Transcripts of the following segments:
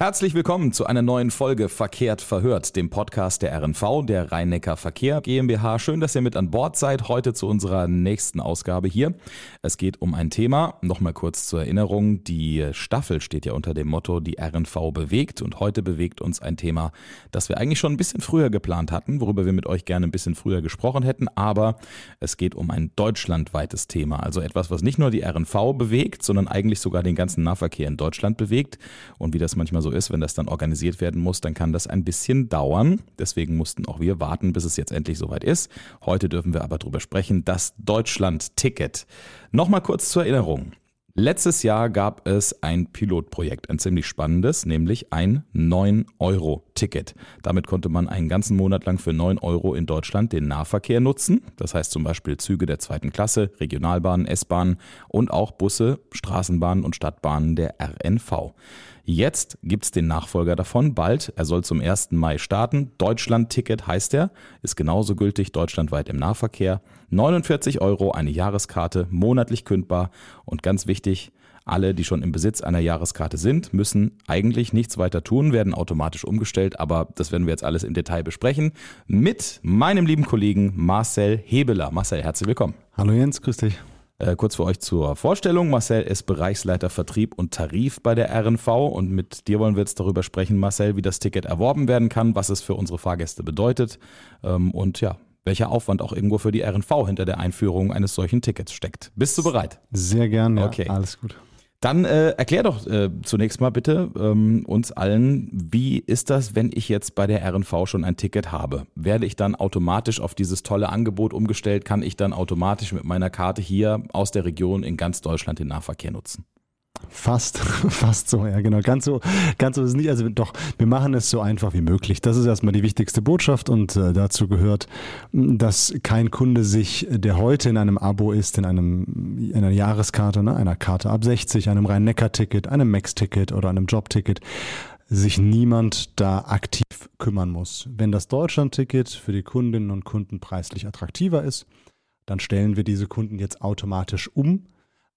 Herzlich willkommen zu einer neuen Folge Verkehrt verhört, dem Podcast der RNV, der Rhein-Neckar Verkehr GmbH. Schön, dass ihr mit an Bord seid. Heute zu unserer nächsten Ausgabe hier. Es geht um ein Thema. Nochmal kurz zur Erinnerung. Die Staffel steht ja unter dem Motto, die RNV bewegt. Und heute bewegt uns ein Thema, das wir eigentlich schon ein bisschen früher geplant hatten, worüber wir mit euch gerne ein bisschen früher gesprochen hätten. Aber es geht um ein deutschlandweites Thema. Also etwas, was nicht nur die RNV bewegt, sondern eigentlich sogar den ganzen Nahverkehr in Deutschland bewegt. Und wie das manchmal so so ist, wenn das dann organisiert werden muss, dann kann das ein bisschen dauern. Deswegen mussten auch wir warten, bis es jetzt endlich soweit ist. Heute dürfen wir aber darüber sprechen, das Deutschland-Ticket. Nochmal kurz zur Erinnerung. Letztes Jahr gab es ein Pilotprojekt, ein ziemlich spannendes, nämlich ein 9-Euro-Ticket. Damit konnte man einen ganzen Monat lang für 9 Euro in Deutschland den Nahverkehr nutzen. Das heißt zum Beispiel Züge der zweiten Klasse, Regionalbahnen, S-Bahnen und auch Busse, Straßenbahnen und Stadtbahnen der RNV. Jetzt gibt's den Nachfolger davon, bald. Er soll zum 1. Mai starten. Deutschland-Ticket heißt er, ist genauso gültig deutschlandweit im Nahverkehr. 49 Euro, eine Jahreskarte, monatlich kündbar und ganz wichtig, alle, die schon im Besitz einer Jahreskarte sind, müssen eigentlich nichts weiter tun, werden automatisch umgestellt, aber das werden wir jetzt alles im Detail besprechen mit meinem lieben Kollegen Marcel Hebeler. Marcel, herzlich willkommen. Hallo Jens, grüß dich. Äh, kurz für euch zur Vorstellung. Marcel ist Bereichsleiter Vertrieb und Tarif bei der RNV und mit dir wollen wir jetzt darüber sprechen, Marcel, wie das Ticket erworben werden kann, was es für unsere Fahrgäste bedeutet ähm, und ja, welcher Aufwand auch irgendwo für die RNV hinter der Einführung eines solchen Tickets steckt. Bist du bereit? Sehr gern, ja. Okay. Alles gut. Dann äh, erklär doch äh, zunächst mal bitte ähm, uns allen, wie ist das, wenn ich jetzt bei der RNV schon ein Ticket habe? Werde ich dann automatisch auf dieses tolle Angebot umgestellt? Kann ich dann automatisch mit meiner Karte hier aus der Region in ganz Deutschland den Nahverkehr nutzen? Fast, fast so, ja, genau. Ganz so, ganz so ist es nicht. Also doch, wir machen es so einfach wie möglich. Das ist erstmal die wichtigste Botschaft und äh, dazu gehört, dass kein Kunde sich, der heute in einem Abo ist, in einem, in einer Jahreskarte, ne, einer Karte ab 60, einem Rhein-Neckar-Ticket, einem Max-Ticket oder einem Job-Ticket, sich niemand da aktiv kümmern muss. Wenn das Deutschland-Ticket für die Kundinnen und Kunden preislich attraktiver ist, dann stellen wir diese Kunden jetzt automatisch um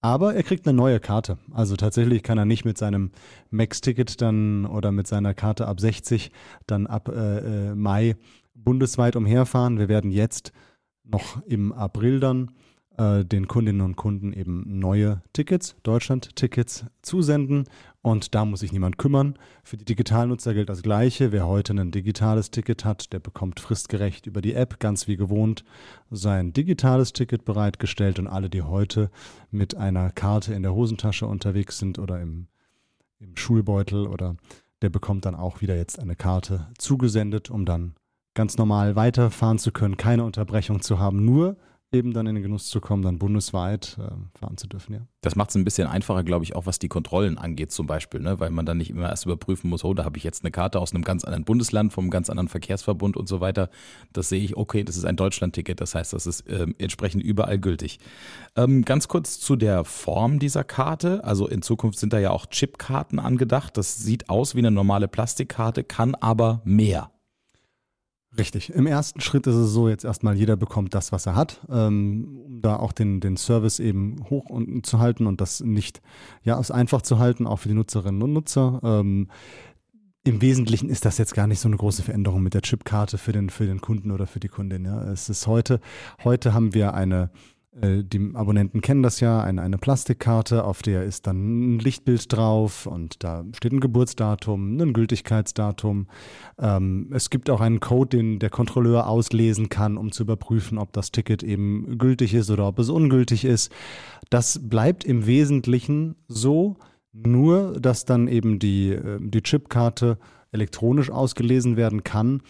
aber er kriegt eine neue Karte. Also tatsächlich kann er nicht mit seinem Max-Ticket dann oder mit seiner Karte ab 60 dann ab äh, äh, Mai bundesweit umherfahren. Wir werden jetzt noch im April dann äh, den Kundinnen und Kunden eben neue Tickets, Deutschland-Tickets zusenden und da muss sich niemand kümmern. Für die Digitalnutzer gilt das Gleiche. Wer heute ein digitales Ticket hat, der bekommt fristgerecht über die App, ganz wie gewohnt, sein digitales Ticket bereitgestellt und alle, die heute mit einer Karte in der Hosentasche unterwegs sind oder im, im Schulbeutel oder der bekommt dann auch wieder jetzt eine Karte zugesendet, um dann ganz normal weiterfahren zu können, keine Unterbrechung zu haben, nur eben dann in den Genuss zu kommen, dann bundesweit äh, fahren zu dürfen, ja. Das macht es ein bisschen einfacher, glaube ich, auch was die Kontrollen angeht zum Beispiel, ne? weil man dann nicht immer erst überprüfen muss, oh, da habe ich jetzt eine Karte aus einem ganz anderen Bundesland, vom ganz anderen Verkehrsverbund und so weiter. Das sehe ich, okay, das ist ein Deutschland-Ticket, das heißt, das ist äh, entsprechend überall gültig. Ähm, ganz kurz zu der Form dieser Karte. Also in Zukunft sind da ja auch Chipkarten angedacht. Das sieht aus wie eine normale Plastikkarte, kann aber mehr. Richtig. Im ersten Schritt ist es so, jetzt erstmal jeder bekommt das, was er hat, ähm, um da auch den, den Service eben hoch und, zu halten und das nicht, ja, es einfach zu halten, auch für die Nutzerinnen und Nutzer. Ähm, im Wesentlichen ist das jetzt gar nicht so eine große Veränderung mit der Chipkarte für den, für den Kunden oder für die Kundin. Ja. Es ist heute, heute haben wir eine, die Abonnenten kennen das ja, eine, eine Plastikkarte, auf der ist dann ein Lichtbild drauf und da steht ein Geburtsdatum, ein Gültigkeitsdatum. Ähm, es gibt auch einen Code, den der Kontrolleur auslesen kann, um zu überprüfen, ob das Ticket eben gültig ist oder ob es ungültig ist. Das bleibt im Wesentlichen so, nur dass dann eben die, äh, die Chipkarte elektronisch ausgelesen werden kann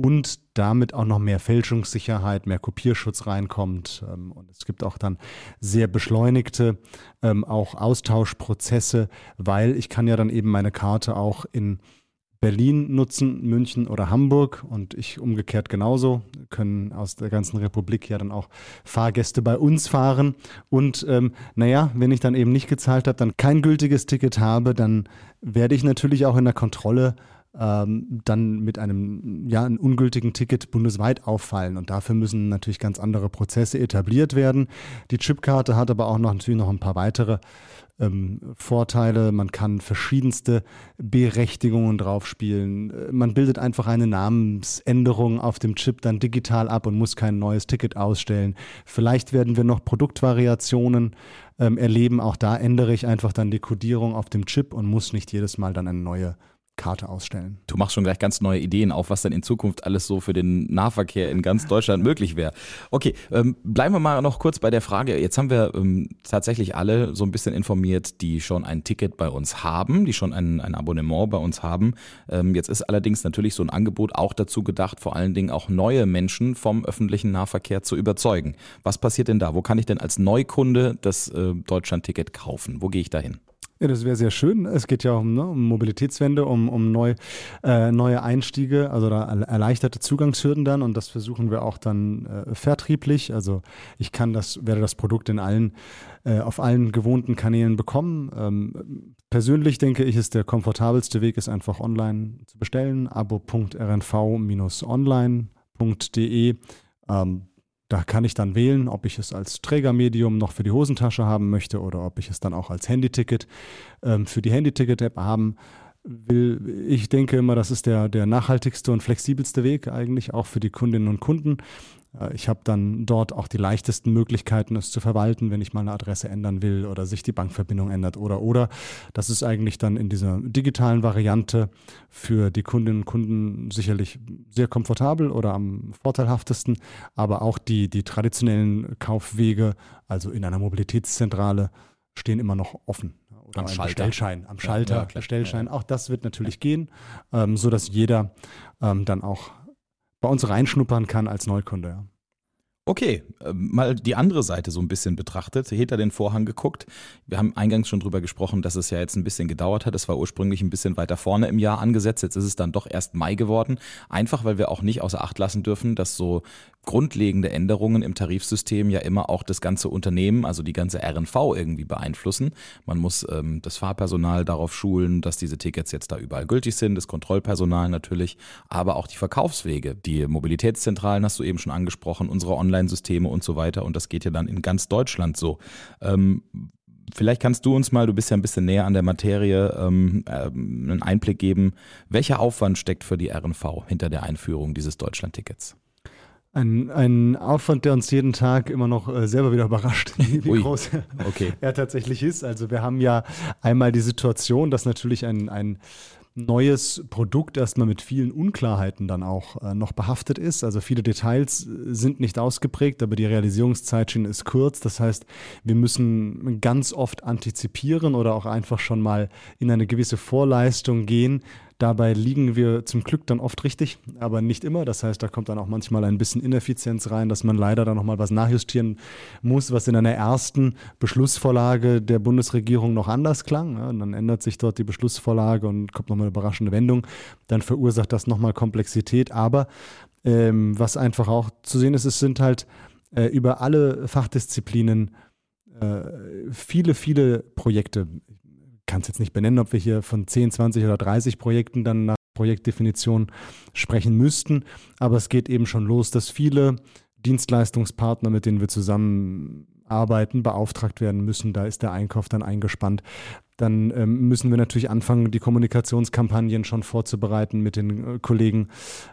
und damit auch noch mehr Fälschungssicherheit, mehr Kopierschutz reinkommt. Ähm, und es gibt auch dann sehr beschleunigte ähm, auch Austauschprozesse, weil ich kann ja dann eben meine Karte auch in Berlin nutzen, München oder Hamburg und ich umgekehrt genauso, können aus der ganzen Republik ja dann auch Fahrgäste bei uns fahren. Und ähm, naja, wenn ich dann eben nicht gezahlt habe, dann kein gültiges Ticket habe, dann werde ich natürlich auch in der Kontrolle ähm, dann mit einem ja, einem ungültigen Ticket bundesweit auffallen. Und dafür müssen natürlich ganz andere Prozesse etabliert werden. Die Chipkarte hat aber auch noch natürlich noch ein paar weitere ähm, Vorteile, man kann verschiedenste Berechtigungen draufspielen. Äh, man bildet einfach eine Namensänderung auf dem Chip dann digital ab und muss kein neues Ticket ausstellen. Vielleicht werden wir noch Produktvariationen ähm, erleben. Auch da ändere ich einfach dann die Codierung auf dem Chip und muss nicht jedes Mal dann eine neue Karte ausstellen. Du machst schon gleich ganz neue Ideen auf, was dann in Zukunft alles so für den Nahverkehr in ganz Deutschland möglich wäre. Okay, ähm, bleiben wir mal noch kurz bei der Frage. Jetzt haben wir ähm, tatsächlich alle so ein bisschen informiert, die schon ein Ticket bei uns haben, die schon ein, ein Abonnement bei uns haben. Ähm, jetzt ist allerdings natürlich so ein Angebot auch dazu gedacht, vor allen Dingen auch neue Menschen vom öffentlichen Nahverkehr zu überzeugen. Was passiert denn da? Wo kann ich denn als Neukunde das äh, Deutschland-Ticket kaufen? Wo gehe ich da hin? Ja, das wäre sehr schön. Es geht ja um, ne, um Mobilitätswende, um, um neu, äh, neue Einstiege, also da erleichterte Zugangshürden dann und das versuchen wir auch dann äh, vertrieblich. Also ich kann das, werde das Produkt in allen, äh, auf allen gewohnten Kanälen bekommen. Ähm, persönlich denke ich, ist der komfortabelste Weg, ist einfach online zu bestellen. abo.rnv-online.de. Ähm, da kann ich dann wählen, ob ich es als Trägermedium noch für die Hosentasche haben möchte oder ob ich es dann auch als Handyticket ähm, für die Handyticket-App haben will. Ich denke immer, das ist der, der nachhaltigste und flexibelste Weg eigentlich, auch für die Kundinnen und Kunden. Äh, ich habe dann dort auch die leichtesten Möglichkeiten, es zu verwalten, wenn ich mal eine Adresse ändern will oder sich die Bankverbindung ändert oder oder. Das ist eigentlich dann in dieser digitalen Variante für die Kundinnen und Kunden sicherlich sehr komfortabel oder am vorteilhaftesten, aber auch die, die traditionellen Kaufwege, also in einer Mobilitätszentrale, stehen immer noch offen. Oder am ein Schalter. Bestellschein, am Schalter, Ja, ja. Bestellschein. Auch das wird natürlich gehen, ähm, so dass jeder ähm, dann auch bei uns reinschnuppern kann als Neukunde. Ja. Okay, ähm, mal die andere Seite so ein bisschen betrachtet, hinter den Vorhang geguckt. Wir haben eingangs schon drüber gesprochen, dass es ja jetzt ein bisschen gedauert hat. Es war ursprünglich ein bisschen weiter vorne im Jahr angesetzt. Jetzt ist es dann doch erst Mai geworden. Einfach, weil wir auch nicht außer Acht lassen dürfen, dass so grundlegende Änderungen im Tarifsystem ja immer auch das ganze Unternehmen, also die ganze RNV irgendwie beeinflussen. Man muss ähm, das Fahrpersonal darauf schulen, dass diese Tickets jetzt da überall gültig sind, das Kontrollpersonal natürlich, aber auch die Verkaufswege. Die Mobilitätszentralen hast du eben schon angesprochen, unsere Online-Systeme und so weiter. Und das geht ja dann in ganz Deutschland so. Ähm, Vielleicht kannst du uns mal, du bist ja ein bisschen näher an der Materie, ähm, ähm, einen Einblick geben. Welcher Aufwand steckt für die RNV hinter der Einführung dieses Deutschland-Tickets? Ein, ein Aufwand, der uns jeden Tag immer noch äh, selber wieder überrascht, wie, wie groß Okay. er tatsächlich ist. Also wir haben ja einmal die Situation, dass natürlich ein, ein neues Produkt erstmal mit vielen Unklarheiten dann auch äh, noch behaftet ist. Also viele Details äh, sind nicht ausgeprägt, aber die Realisierungszeitschiene ist kurz. Das heißt, wir müssen ganz oft antizipieren oder auch einfach schon mal in eine gewisse Vorleistung gehen. Dabei liegen wir zum Glück dann oft richtig, aber nicht immer. Das heißt, da kommt dann auch manchmal ein bisschen Ineffizienz rein, dass man leider dann nochmal was nachjustieren muss, was in einer ersten Beschlussvorlage der Bundesregierung noch anders klang. Ja, dann ändert sich dort die Beschlussvorlage und kommt nochmal eine überraschende Wendung. Dann verursacht das nochmal Komplexität. Aber ähm, was einfach auch zu sehen ist, es sind halt äh, über alle Fachdisziplinen äh, viele, viele Projekte kann es jetzt nicht benennen, ob wir hier von 10, 20 oder 30 Projekten dann nach Projektdefinition sprechen müssten. Aber es geht eben schon los, dass viele Dienstleistungspartner, mit denen wir zusammenarbeiten, beauftragt werden müssen. Da ist der Einkauf dann eingespannt. Dann ähm, müssen wir natürlich anfangen, die Kommunikationskampagnen schon vorzubereiten mit den äh, Kollegen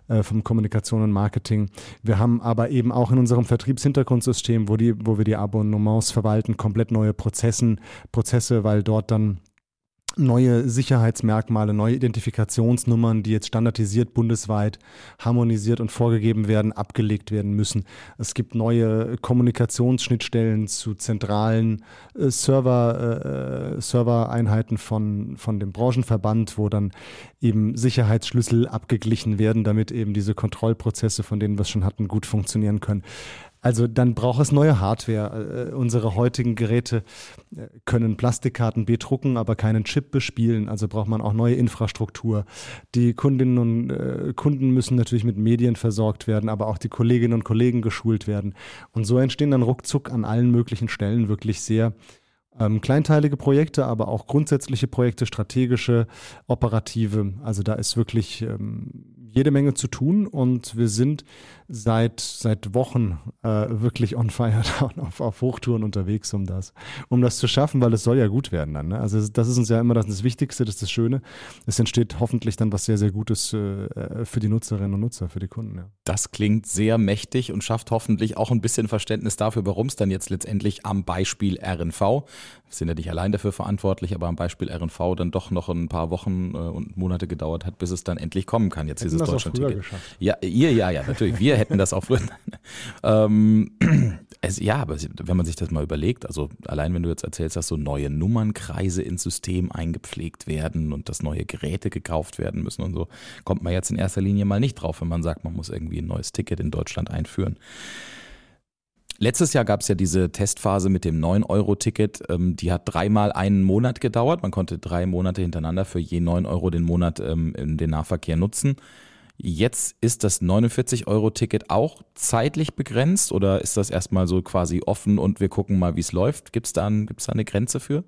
äh, vom Kommunikation und Marketing. Wir haben aber eben auch in unserem Vertriebshintergrundsystem, wo, die, wo wir die Abonnements verwalten, komplett neue Prozessen, Prozesse, weil dort dann neue Sicherheitsmerkmale, neue Identifikationsnummern, die jetzt standardisiert bundesweit harmonisiert und vorgegeben werden, abgelegt werden müssen. Es gibt neue Kommunikationsschnittstellen zu zentralen äh, Server, äh, Servereinheiten von, von dem Branchenverband, wo dann eben Sicherheitsschlüssel abgeglichen werden, damit eben diese Kontrollprozesse, von denen wir es schon hatten, gut funktionieren können. Also dann braucht es neue Hardware. Äh, unsere heutigen Geräte äh, können Plastikkarten bedrucken, aber keinen Chip bespielen. Also braucht man auch neue Infrastruktur. Die Kundinnen und äh, Kunden müssen natürlich mit Medien versorgt werden, aber auch die Kolleginnen und Kollegen geschult werden. Und so entstehen dann ruckzuck an allen möglichen Stellen wirklich sehr ähm, kleinteilige Projekte, aber auch grundsätzliche Projekte, strategische, operative. Also da ist wirklich ähm, jede Menge zu tun und wir sind seit, seit Wochen äh, wirklich on fire und auf, auf Hochtouren unterwegs, um das, um das zu schaffen, weil es soll ja gut werden dann. Ne? Also das ist uns ja immer das, das Wichtigste, das ist das Schöne. Es entsteht hoffentlich dann was sehr, sehr Gutes äh, für die Nutzerinnen und Nutzer, für die Kunden. Ja. Das klingt sehr mächtig und schafft hoffentlich auch ein bisschen Verständnis dafür, warum es dann jetzt letztendlich am Beispiel RNV, wir sind ja nicht allein dafür verantwortlich, aber am Beispiel RNV dann doch noch ein paar Wochen äh, und Monate gedauert hat, bis es dann endlich kommen kann, jetzt Hätten dieses Deutschland-Ticket. Ja, ihr, ja, ja, natürlich. Wir hätten das auch früher. ähm, es, ja, aber wenn man sich das mal überlegt, also allein wenn du jetzt erzählst, dass so neue Nummernkreise ins System eingepflegt werden und dass neue Geräte gekauft werden müssen und so, kommt man jetzt in erster Linie mal nicht drauf, wenn man sagt, man muss irgendwie ein neues Ticket in Deutschland einführen. Letztes Jahr gab es ja diese Testphase mit dem 9-Euro-Ticket. Ähm, die hat dreimal einen Monat gedauert. Man konnte drei Monate hintereinander für je 9 Euro den Monat ähm, in den Nahverkehr nutzen. Jetzt ist das 49-Euro-Ticket auch zeitlich begrenzt oder ist das erstmal so quasi offen und wir gucken mal, wie es läuft? Gibt es da, gibt's da eine Grenze für?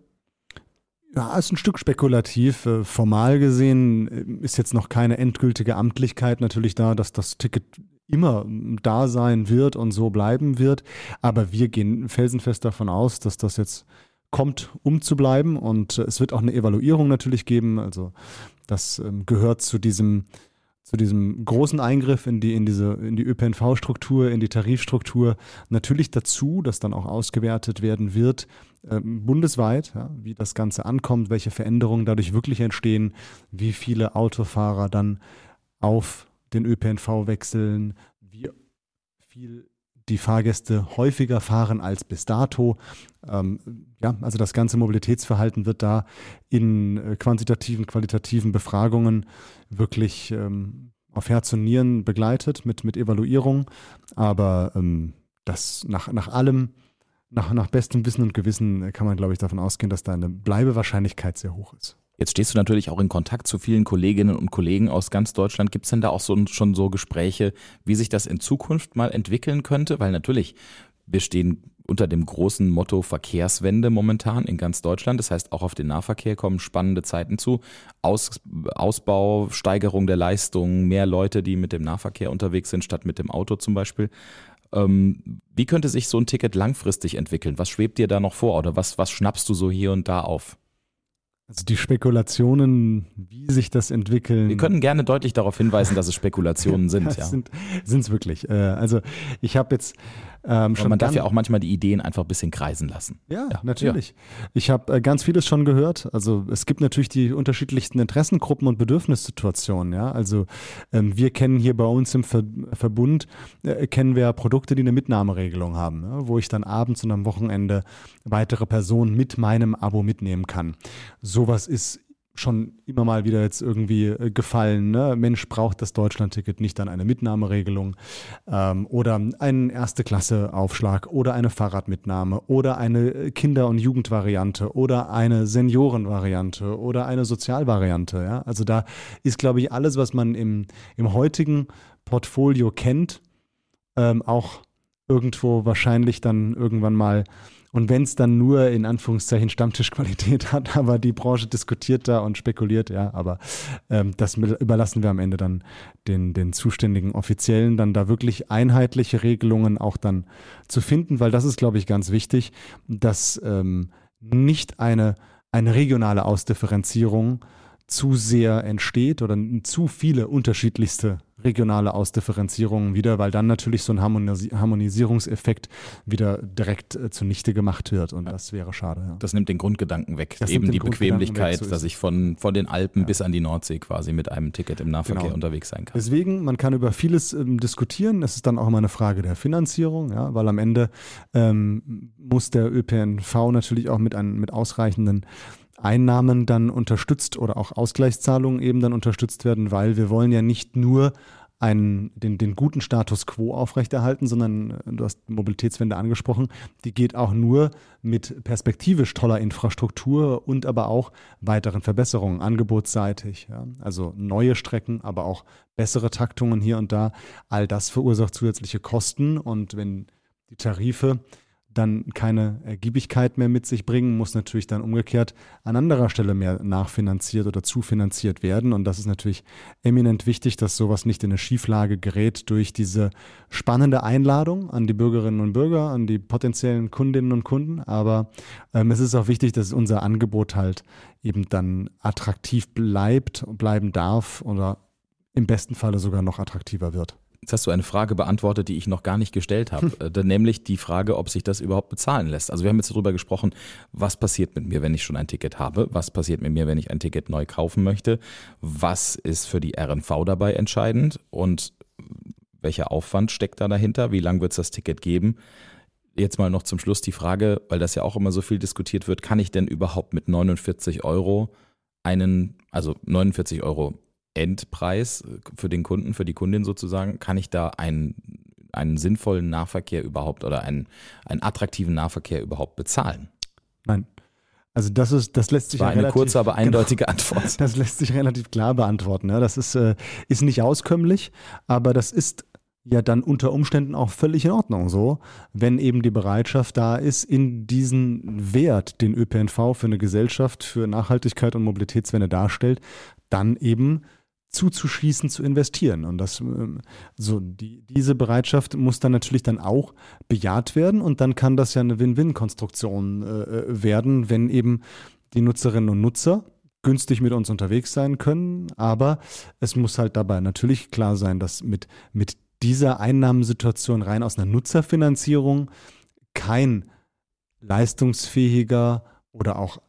Ja, ist ein Stück spekulativ. Äh, formal gesehen ist jetzt noch keine endgültige Amtlichkeit natürlich da, dass das Ticket immer da sein wird und so bleiben wird. Aber wir gehen felsenfest davon aus, dass das jetzt kommt, um zu bleiben. Und äh, es wird auch eine Evaluierung natürlich geben. Also das ähm, gehört zu diesem zu diesem großen Eingriff in die, in diese, in die ÖPNV-Struktur, in die Tarifstruktur natürlich dazu, dass dann auch ausgewertet werden wird, äh, bundesweit, ja, wie das Ganze ankommt, welche Veränderungen dadurch wirklich entstehen, wie viele Autofahrer dann auf den ÖPNV wechseln, wie viel die Fahrgäste häufiger fahren als bis dato. Ähm, ja, also das ganze Mobilitätsverhalten wird da in äh, quantitativen, qualitativen Befragungen wirklich ähm, auf Herz und Nieren begleitet mit, mit Evaluierung. Aber ähm, das nach, nach allem, nach, nach bestem Wissen und Gewissen kann man, glaube ich, davon ausgehen, dass da eine Bleibewahrscheinlichkeit sehr hoch ist. Jetzt stehst du natürlich auch in Kontakt zu vielen Kolleginnen und Kollegen aus ganz Deutschland. Gibt es denn da auch so, schon so Gespräche, wie sich das in Zukunft mal entwickeln könnte? Weil natürlich, wir stehen unter dem großen Motto Verkehrswende momentan in ganz Deutschland. Das heißt, auch auf den Nahverkehr kommen spannende Zeiten zu. Aus, Ausbau, Steigerung der Leistung, mehr Leute, die mit dem Nahverkehr unterwegs sind, statt mit dem Auto zum Beispiel. Ähm, wie könnte sich so ein Ticket langfristig entwickeln? Was schwebt dir da noch vor oder was, was schnappst du so hier und da auf? Also die Spekulationen, wie sich das entwickeln. Wir können gerne deutlich darauf hinweisen, dass es Spekulationen sind. ja. Sind es wirklich. Äh, also ich habe jetzt ähm, schon man darf ja auch manchmal die Ideen einfach ein bisschen kreisen lassen. Ja, ja. natürlich. Ja. Ich habe äh, ganz vieles schon gehört. Also es gibt natürlich die unterschiedlichsten Interessengruppen und Bedürfnissituationen. Ja, also ähm, wir kennen hier bei uns im Ver Verbund äh, kennen wir Produkte, die eine Mitnahmeregelung haben, ja, wo ich dann abends und am Wochenende weitere Personen mit meinem Abo mitnehmen kann. Sowas ist schon immer mal wieder jetzt irgendwie äh, gefallen. Ne? Mensch braucht das Deutschlandticket nicht dann eine Mitnahmeregelung ähm, oder einen Erste-Klasse-Aufschlag oder eine Fahrradmitnahme oder eine äh, Kinder- und Jugendvariante oder eine Seniorenvariante oder eine Sozialvariante. Ja? Also da ist, glaube ich, alles, was man im, im heutigen Portfolio kennt, ähm, auch irgendwo wahrscheinlich dann irgendwann mal und wenn es dann nur in Anführungszeichen Stammtischqualität hat, aber die Branche diskutiert da und spekuliert, ja, aber ähm, das überlassen wir am Ende dann den, den zuständigen Offiziellen, dann da wirklich einheitliche Regelungen auch dann zu finden, weil das ist, glaube ich, ganz wichtig, dass ähm, nicht eine, eine regionale Ausdifferenzierung zu sehr entsteht oder zu viele unterschiedlichste regionale Ausdifferenzierungen wieder, weil dann natürlich so ein Harmonis Harmonisierungseffekt wieder direkt äh, zunichte gemacht wird und ja. das wäre schade. Ja. Das nimmt den Grundgedanken weg, das eben die Bequemlichkeit, weg, so dass ich von, von den Alpen ja. bis an die Nordsee quasi mit einem Ticket im Nahverkehr genau. unterwegs sein kann. Deswegen, man kann über vieles ähm, diskutieren, es ist dann auch immer eine Frage der Finanzierung, ja, weil am Ende ähm, muss der ÖPNV natürlich auch mit, einem, mit ausreichenden Einnahmen dann unterstützt oder auch Ausgleichszahlungen eben dann unterstützt werden, weil wir wollen ja nicht nur einen, den, den guten Status quo aufrechterhalten, sondern äh, du hast Mobilitätswende angesprochen, die geht auch nur mit perspektivisch toller Infrastruktur und aber auch weiteren Verbesserungen, angebotsseitig. Ja. Also neue Strecken, aber auch bessere Taktungen hier und da. All das verursacht zusätzliche Kosten und wenn die Tarife dann keine Ergiebigkeit mehr mit sich bringen, muss natürlich dann umgekehrt an anderer Stelle mehr nachfinanziert oder zufinanziert werden. Und das ist natürlich eminent wichtig, dass sowas nicht in eine Schieflage gerät durch diese spannende Einladung an die Bürgerinnen und Bürger, an die potenziellen Kundinnen und Kunden. Aber ähm, es ist auch wichtig, dass unser Angebot halt eben dann attraktiv bleibt, bleiben darf oder im besten Falle sogar noch attraktiver wird. Jetzt hast du eine Frage beantwortet, die ich noch gar nicht gestellt habe, hm. Äh, nämlich die Frage, ob sich das überhaupt bezahlen lässt. Also wir haben jetzt darüber gesprochen, was passiert mit mir, wenn ich schon ein Ticket habe, was passiert mit mir, wenn ich ein Ticket neu kaufen möchte, was ist für die RNV dabei entscheidend und welcher Aufwand steckt da dahinter, wie lange wird es das Ticket geben. Jetzt mal noch zum Schluss die Frage, weil das ja auch immer so viel diskutiert wird, kann ich denn überhaupt mit 49 Euro einen, also 49 Euro Endpreis äh, für den Kunden, für die Kundin sozusagen, kann ich da einen, einen sinnvollen Nahverkehr überhaupt oder einen, einen attraktiven Nahverkehr überhaupt bezahlen? Nein. Also das ist, das lässt sich das war ja eine kurze, aber eindeutige genau, Antwort. Das lässt sich relativ klar beantworten. Ja. Das ist, äh, ist nicht auskömmlich, aber das ist ja dann unter Umständen auch völlig in Ordnung so, wenn eben die Bereitschaft da ist, in diesen Wert, den ÖPNV für eine Gesellschaft, für Nachhaltigkeit und Mobilitätswende darstellt, dann eben zuzuschließen, zu investieren. Und das, ähm, so die, diese Bereitschaft muss dann natürlich dann auch bejaht werden und dann kann das ja eine Win-Win-Konstruktion äh, äh, werden, wenn eben die Nutzerinnen und Nutzer günstig mit uns unterwegs sein können. Aber es muss halt dabei natürlich klar sein, dass mit, mit dieser Einnahmensituation rein aus einer Nutzerfinanzierung kein leistungsfähiger oder auch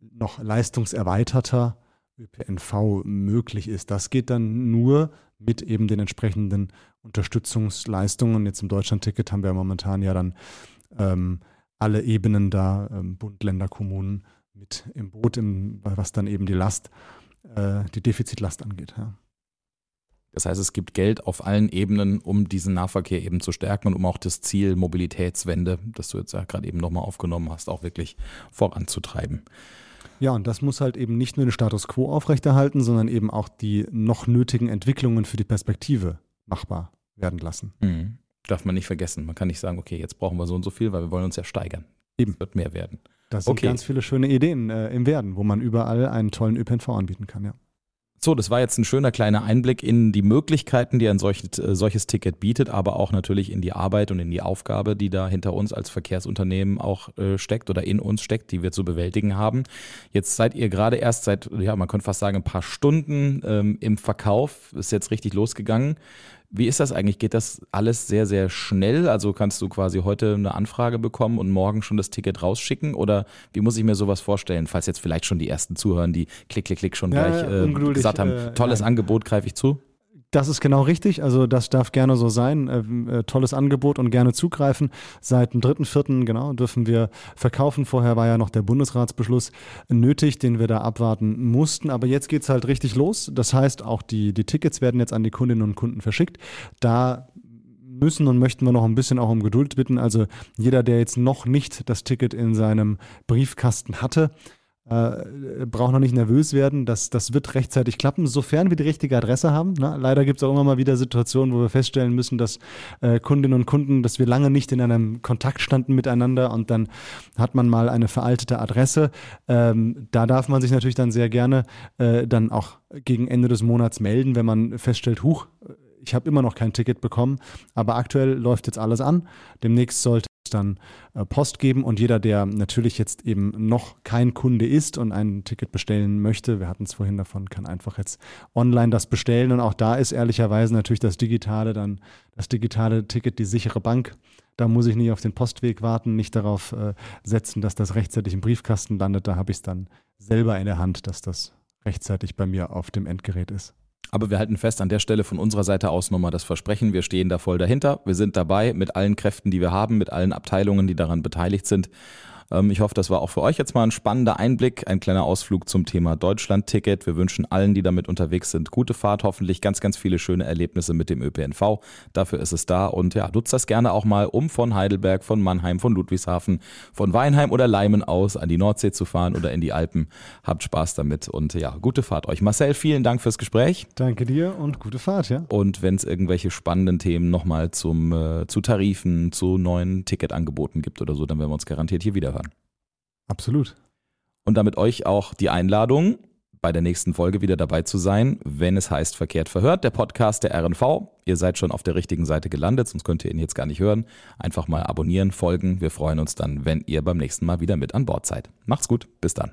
noch leistungserweiterter ÖPNV möglich ist. Das geht dann nur mit eben den entsprechenden Unterstützungsleistungen. Jetzt im Deutschlandticket haben wir momentan ja dann ähm, alle Ebenen da, ähm, Bund, Länder, Kommunen mit im Boot, im, was dann eben die Last, äh, die Defizitlast angeht. Ja. Das heißt, es gibt Geld auf allen Ebenen, um diesen Nahverkehr eben zu stärken und um auch das Ziel Mobilitätswende, das du jetzt ja gerade eben nochmal aufgenommen hast, auch wirklich voranzutreiben. Ja, und das muss halt eben nicht nur den Status quo aufrechterhalten, sondern eben auch die noch nötigen Entwicklungen für die Perspektive machbar werden lassen. Mhm. Darf man nicht vergessen. Man kann nicht sagen, okay, jetzt brauchen wir so und so viel, weil wir wollen uns ja steigern. Eben. Es wird mehr werden. Das sind okay. ganz viele schöne Ideen äh, im Werden, wo man überall einen tollen ÖPNV anbieten kann, ja. So, das war jetzt ein schöner kleiner Einblick in die Möglichkeiten, die ein solches, äh, solches Ticket bietet, aber auch natürlich in die Arbeit und in die Aufgabe, die da hinter uns als Verkehrsunternehmen auch äh, steckt oder in uns steckt, die wir zu bewältigen haben. Jetzt seid ihr gerade erst seit, ja, man könnte fast sagen, ein paar Stunden ähm, im Verkauf, ist jetzt richtig losgegangen. Wie ist das eigentlich? Geht das alles sehr, sehr schnell? Also kannst du quasi heute eine Anfrage bekommen und morgen schon das Ticket rausschicken? Oder wie muss ich mir sowas vorstellen, falls jetzt vielleicht schon die ersten zuhören, die klick, klick, klick schon ja, gleich äh, gesagt haben, äh, tolles ja. Angebot, greife ich zu? Das ist genau richtig. Also das darf gerne so sein. Ähm, äh, tolles Angebot und gerne zugreifen. Seit dem 3.4. genau dürfen wir verkaufen. Vorher war ja noch der Bundesratsbeschluss nötig, den wir da abwarten mussten. Aber jetzt geht es halt richtig los. Das heißt, auch die, die Tickets werden jetzt an die Kundinnen und Kunden verschickt. Da müssen und möchten wir noch ein bisschen auch um Geduld bitten. Also jeder, der jetzt noch nicht das Ticket in seinem Briefkasten hatte, äh, braucht noch nicht nervös werden. Das, das wird rechtzeitig klappen, sofern wir die richtige Adresse haben. Ne? Leider gibt es auch immer mal wieder Situationen, wo wir feststellen müssen, dass äh, Kundinnen und Kunden, dass wir lange nicht in einem Kontakt standen miteinander und dann hat man mal eine veraltete Adresse. Ähm, da darf man sich natürlich dann sehr gerne äh, dann auch gegen Ende des Monats melden, wenn man feststellt, huch, ich habe immer noch kein Ticket bekommen, aber aktuell läuft jetzt alles an. Demnächst sollte dann äh, Post geben und jeder, der natürlich jetzt eben noch kein Kunde ist und ein Ticket bestellen möchte, wir hatten es vorhin davon, kann einfach jetzt online das bestellen und auch da ist ehrlicherweise natürlich das digitale dann das digitale Ticket die sichere Bank. Da muss ich nicht auf den Postweg warten, nicht darauf äh, setzen, dass das rechtzeitig im Briefkasten landet. Da habe ich es dann selber in der Hand, dass das rechtzeitig bei mir auf dem Endgerät ist. Aber wir halten fest, an der Stelle von unserer Seite aus nochmal das Versprechen. Wir stehen da voll dahinter. Wir sind dabei mit allen Kräften, die wir haben, mit allen Abteilungen, die daran beteiligt sind. Ähm, ich hoffe, das war auch für euch jetzt mal ein spannender Einblick, ein kleiner Ausflug zum Thema Deutschland-Ticket. Wir wünschen allen, die damit unterwegs sind, gute Fahrt, hoffentlich ganz, ganz viele schöne Erlebnisse mit dem ÖPNV. Dafür ist es da und ja, nutzt das gerne auch mal, um von Heidelberg, von Mannheim, von Ludwigshafen, von Weinheim oder Leimen aus an die Nordsee zu fahren oder in die Alpen. Habt Spaß damit und ja, gute Fahrt euch. Marcel, vielen Dank fürs Gespräch. Danke dir und gute Fahrt, ja. Und wenn es irgendwelche spannenden Themen nochmal zum, äh, zu Tarifen, zu neuen Ticketangeboten gibt oder so, dann werden wir uns garantiert hier wieder hören. Absolut. Und damit euch auch die Einladung, bei der nächsten Folge wieder dabei zu sein, wenn es heißt Verkehrt verhört, der Podcast der RNV. Ihr seid schon auf der richtigen Seite gelandet, sonst könnt ihr ihn jetzt gar nicht hören. Einfach mal abonnieren, folgen. Wir freuen uns dann, wenn ihr beim nächsten Mal wieder mit an Bord seid. Macht's gut, bis dann.